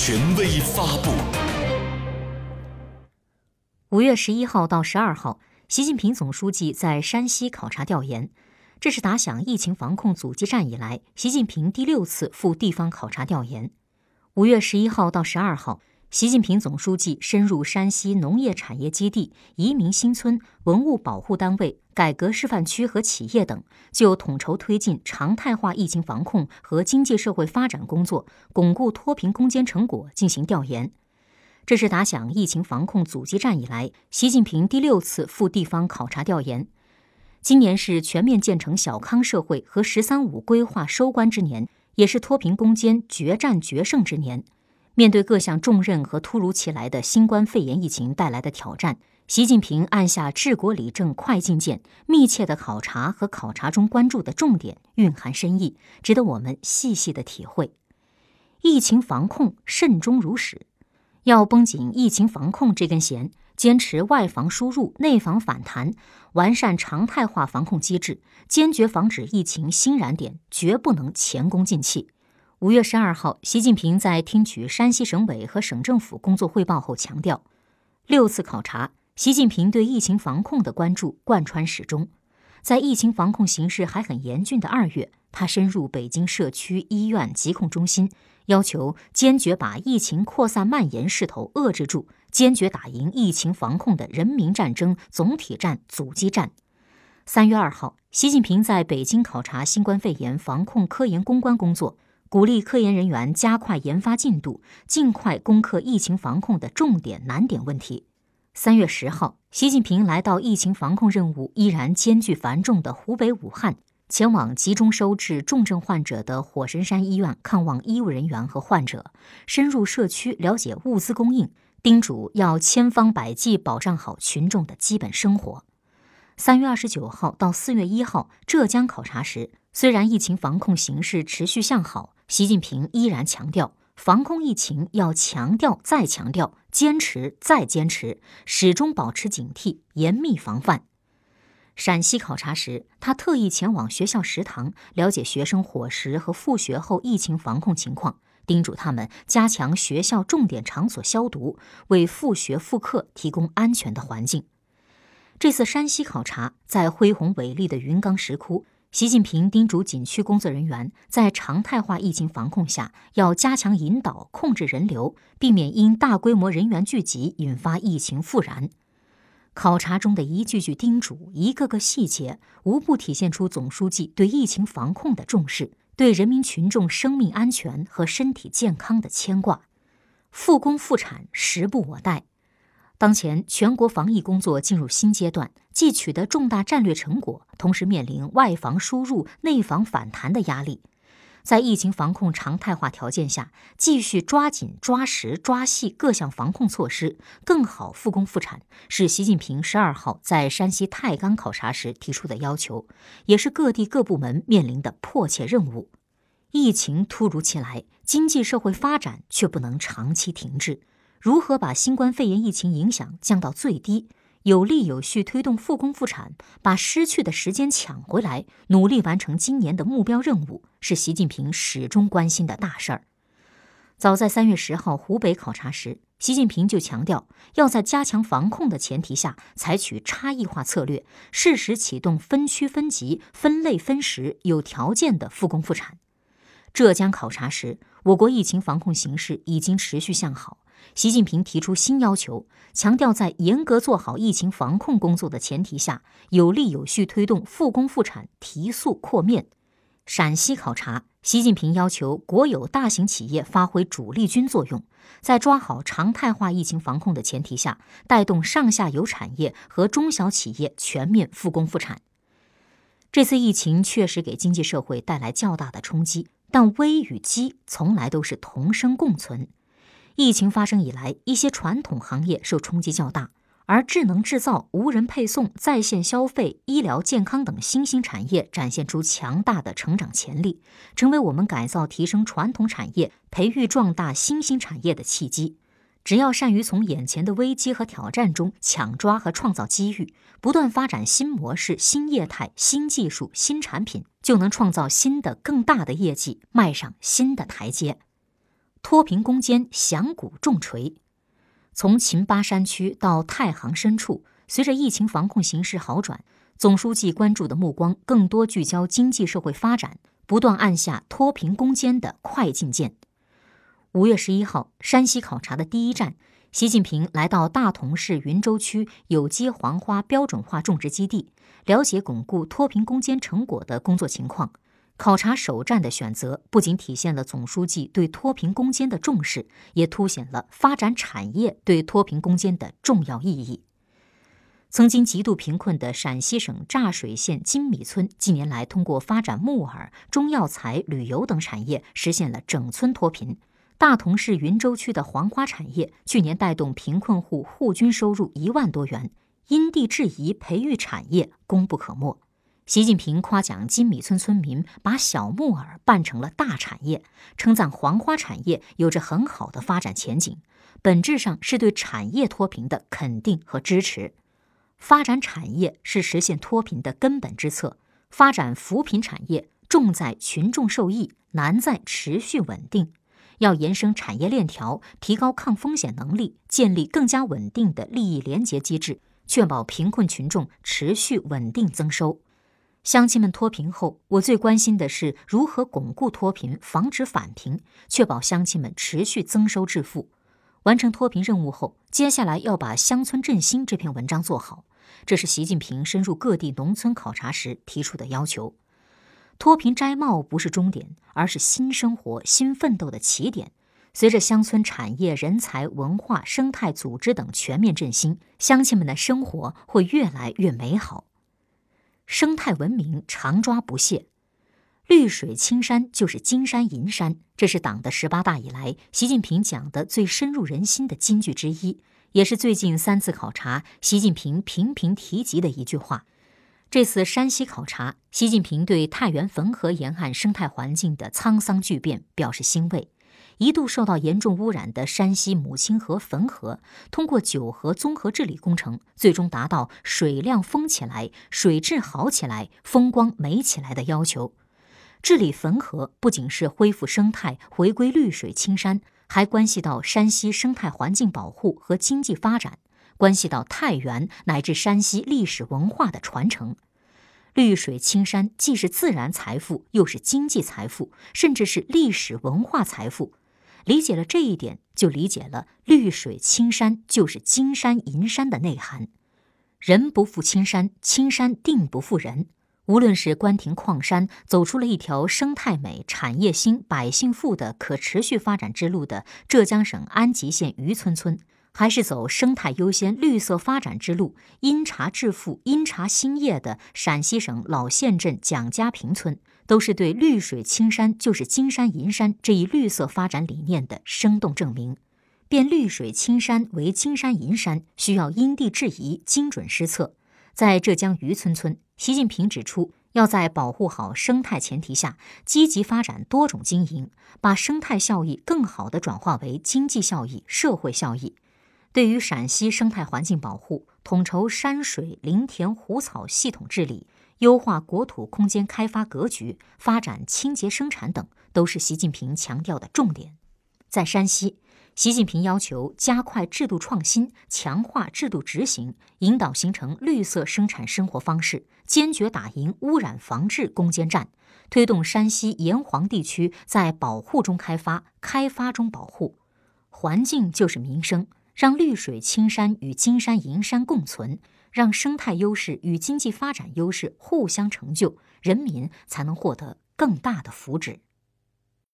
权威发布。五月十一号到十二号，习近平总书记在山西考察调研，这是打响疫情防控阻击战以来，习近平第六次赴地方考察调研。五月十一号到十二号。习近平总书记深入山西农业产业基地、移民新村、文物保护单位、改革示范区和企业等，就统筹推进常态化疫情防控和经济社会发展工作、巩固脱贫攻坚成果进行调研。这是打响疫情防控阻击战以来，习近平第六次赴地方考察调研。今年是全面建成小康社会和“十三五”规划收官之年，也是脱贫攻坚决战决胜之年。面对各项重任和突如其来的新冠肺炎疫情带来的挑战，习近平按下治国理政快进键，密切的考察和考察中关注的重点蕴含深意，值得我们细细的体会。疫情防控慎终如始，要绷紧疫情防控这根弦，坚持外防输入、内防反弹，完善常态化防控机制，坚决防止疫情新燃点，绝不能前功尽弃。五月十二号，习近平在听取山西省委和省政府工作汇报后强调，六次考察，习近平对疫情防控的关注贯穿始终。在疫情防控形势还很严峻的二月，他深入北京社区医院疾控中心，要求坚决把疫情扩散蔓延势头遏制住，坚决打赢疫情防控的人民战争、总体战、阻击战。三月二号，习近平在北京考察新冠肺炎防控科研攻关工作。鼓励科研人员加快研发进度，尽快攻克疫情防控的重点难点问题。三月十号，习近平来到疫情防控任务依然艰巨繁重的湖北武汉，前往集中收治重症患者的火神山医院看望医务人员和患者，深入社区了解物资供应，叮嘱要千方百计保障好群众的基本生活。三月二十九号到四月一号，浙江考察时，虽然疫情防控形势持续向好。习近平依然强调，防控疫情要强调再强调，坚持再坚持，始终保持警惕，严密防范。陕西考察时，他特意前往学校食堂了解学生伙食和复学后疫情防控情况，叮嘱他们加强学校重点场所消毒，为复学复课提供安全的环境。这次山西考察，在恢宏伟丽的云冈石窟。习近平叮嘱景区工作人员，在常态化疫情防控下，要加强引导、控制人流，避免因大规模人员聚集引发疫情复燃。考察中的一句句叮嘱，一个个细节，无不体现出总书记对疫情防控的重视，对人民群众生命安全和身体健康的牵挂。复工复产，时不我待。当前全国防疫工作进入新阶段，既取得重大战略成果，同时面临外防输入、内防反弹的压力。在疫情防控常态化条件下，继续抓紧、抓实、抓细各项防控措施，更好复工复产，是习近平十二号在山西太钢考察时提出的要求，也是各地各部门面临的迫切任务。疫情突如其来，经济社会发展却不能长期停滞。如何把新冠肺炎疫情影响降到最低，有力有序推动复工复产，把失去的时间抢回来，努力完成今年的目标任务，是习近平始终关心的大事儿。早在三月十号湖北考察时，习近平就强调，要在加强防控的前提下，采取差异化策略，适时启动分区分级、分类分时、有条件的复工复产。浙江考察时，我国疫情防控形势已经持续向好。习近平提出新要求，强调在严格做好疫情防控工作的前提下，有力有序推动复工复产、提速扩面。陕西考察，习近平要求国有大型企业发挥主力军作用，在抓好常态化疫情防控的前提下，带动上下游产业和中小企业全面复工复产。这次疫情确实给经济社会带来较大的冲击，但危与机从来都是同生共存。疫情发生以来，一些传统行业受冲击较大，而智能制造、无人配送、在线消费、医疗健康等新兴产业展现出强大的成长潜力，成为我们改造提升传统产业、培育壮大新兴产业的契机。只要善于从眼前的危机和挑战中抢抓和创造机遇，不断发展新模式、新业态、新技术、新产品，就能创造新的更大的业绩，迈上新的台阶。脱贫攻坚响鼓重锤。从秦巴山区到太行深处，随着疫情防控形势好转，总书记关注的目光更多聚焦经济社会发展，不断按下脱贫攻坚的快进键。五月十一号，山西考察的第一站，习近平来到大同市云州区有机黄花标准化种植基地，了解巩固脱贫攻坚成果的工作情况。考察首站的选择，不仅体现了总书记对脱贫攻坚的重视，也凸显了发展产业对脱贫攻坚的重要意义。曾经极度贫困的陕西省柞水县金米村，近年来通过发展木耳、中药材、旅游等产业，实现了整村脱贫。大同市云州区的黄花产业，去年带动贫困户户均收入一万多元，因地制宜培育产业，功不可没。习近平夸奖金米村村民把小木耳办成了大产业，称赞黄花产业有着很好的发展前景，本质上是对产业脱贫的肯定和支持。发展产业是实现脱贫的根本之策。发展扶贫产业重在群众受益，难在持续稳定。要延伸产业链条，提高抗风险能力，建立更加稳定的利益联结机制，确保贫困群众持续稳定增收。乡亲们脱贫后，我最关心的是如何巩固脱贫，防止返贫，确保乡亲们持续增收致富。完成脱贫任务后，接下来要把乡村振兴这篇文章做好，这是习近平深入各地农村考察时提出的要求。脱贫摘帽不是终点，而是新生活、新奋斗的起点。随着乡村产业、人才、文化、生态、组织等全面振兴，乡亲们的生活会越来越美好。生态文明常抓不懈，绿水青山就是金山银山，这是党的十八大以来习近平讲的最深入人心的金句之一，也是最近三次考察习近平频频提及的一句话。这次山西考察，习近平对太原汾河沿岸生态环境的沧桑巨变表示欣慰。一度受到严重污染的山西母亲河汾河，通过九河综合治理工程，最终达到水量丰起来、水质好起来、风光美起来的要求。治理汾河不仅是恢复生态、回归绿水青山，还关系到山西生态环境保护和经济发展，关系到太原乃至山西历史文化的传承。绿水青山既是自然财富，又是经济财富，甚至是历史文化财富。理解了这一点，就理解了“绿水青山就是金山银山”的内涵。人不负青山，青山定不负人。无论是关停矿山，走出了一条生态美、产业兴、百姓富的可持续发展之路的浙江省安吉县渔村村，还是走生态优先、绿色发展之路、因茶致富、因茶兴业的陕西省老县镇蒋家坪村。都是对“绿水青山就是金山银山”这一绿色发展理念的生动证明。变绿水青山为金山银山，需要因地制宜、精准施策。在浙江渔村村，习近平指出，要在保护好生态前提下，积极发展多种经营，把生态效益更好地转化为经济效益、社会效益。对于陕西生态环境保护，统筹山水、林田、湖草系统治理。优化国土空间开发格局，发展清洁生产等，都是习近平强调的重点。在山西，习近平要求加快制度创新，强化制度执行，引导形成绿色生产生活方式，坚决打赢污染防治攻坚战，推动山西沿黄地区在保护中开发，开发中保护。环境就是民生，让绿水青山与金山银山共存。让生态优势与经济发展优势互相成就，人民才能获得更大的福祉。